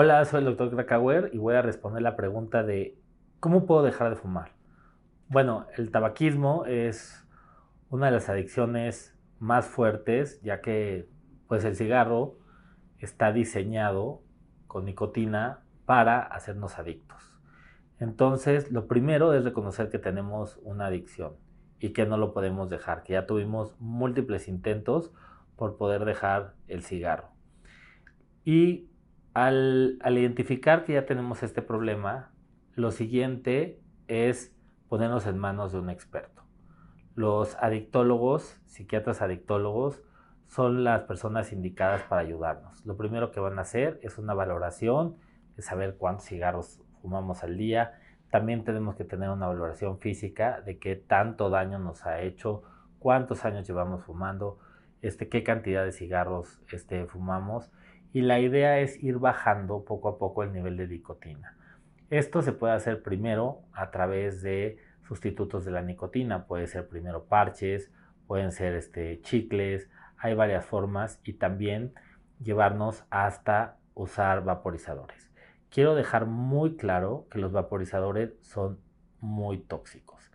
Hola, soy el doctor Krakauer y voy a responder la pregunta de ¿cómo puedo dejar de fumar? Bueno, el tabaquismo es una de las adicciones más fuertes, ya que pues el cigarro está diseñado con nicotina para hacernos adictos. Entonces, lo primero es reconocer que tenemos una adicción y que no lo podemos dejar, que ya tuvimos múltiples intentos por poder dejar el cigarro. Y al, identificar que ya tenemos este problema, lo siguiente es ponernos en manos de un experto. Los adictólogos, psiquiatras adictólogos, son las personas indicadas para ayudarnos. Lo primero que van a hacer es una valoración de saber cuántos cigarros fumamos al día. También tenemos que tener una valoración física de qué tanto daño nos ha hecho, cuántos años llevamos fumando, este, qué cantidad de cigarros este, fumamos y la idea es ir bajando poco a poco el nivel de nicotina. Esto se puede hacer primero a través de sustitutos de la nicotina, puede ser primero parches, pueden ser este, chicles, hay varias formas y también llevarnos hasta usar vaporizadores. Quiero dejar muy claro que los vaporizadores son muy tóxicos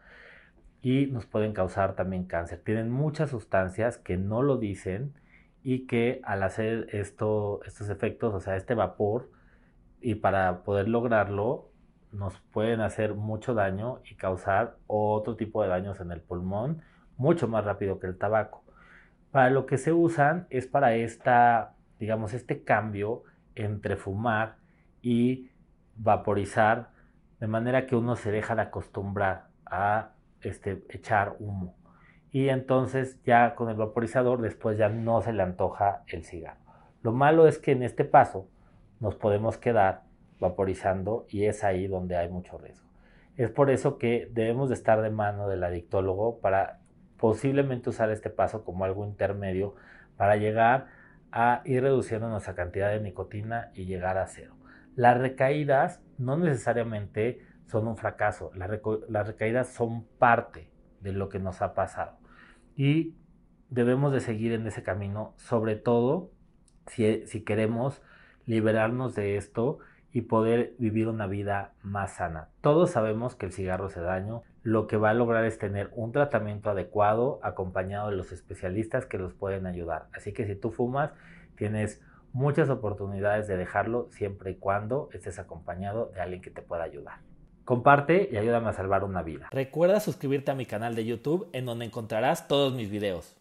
y nos pueden causar también cáncer. Tienen muchas sustancias que no lo dicen y que al hacer esto, estos efectos, o sea, este vapor, y para poder lograrlo, nos pueden hacer mucho daño y causar otro tipo de daños en el pulmón mucho más rápido que el tabaco. Para lo que se usan es para esta, digamos, este cambio entre fumar y vaporizar, de manera que uno se deja de acostumbrar a este, echar humo y entonces ya con el vaporizador después ya no se le antoja el cigarro. Lo malo es que en este paso nos podemos quedar vaporizando y es ahí donde hay mucho riesgo. Es por eso que debemos de estar de mano del adictólogo para posiblemente usar este paso como algo intermedio para llegar a ir reduciendo nuestra cantidad de nicotina y llegar a cero. Las recaídas no necesariamente son un fracaso, las, recaídas son parte de lo que nos ha pasado y debemos de seguir en ese camino, sobre todo si, si queremos liberarnos de esto y poder vivir una vida más sana. Todos sabemos que el cigarro hace daño. Lo que va a lograr es tener un tratamiento adecuado acompañado de los especialistas que los pueden ayudar. Así que si tú fumas, tienes muchas oportunidades de dejarlo siempre y cuando estés acompañado de alguien que te pueda ayudar. Comparte y ayúdame a salvar una vida. Recuerda suscribirte a mi canal de YouTube en donde encontrarás todos mis videos.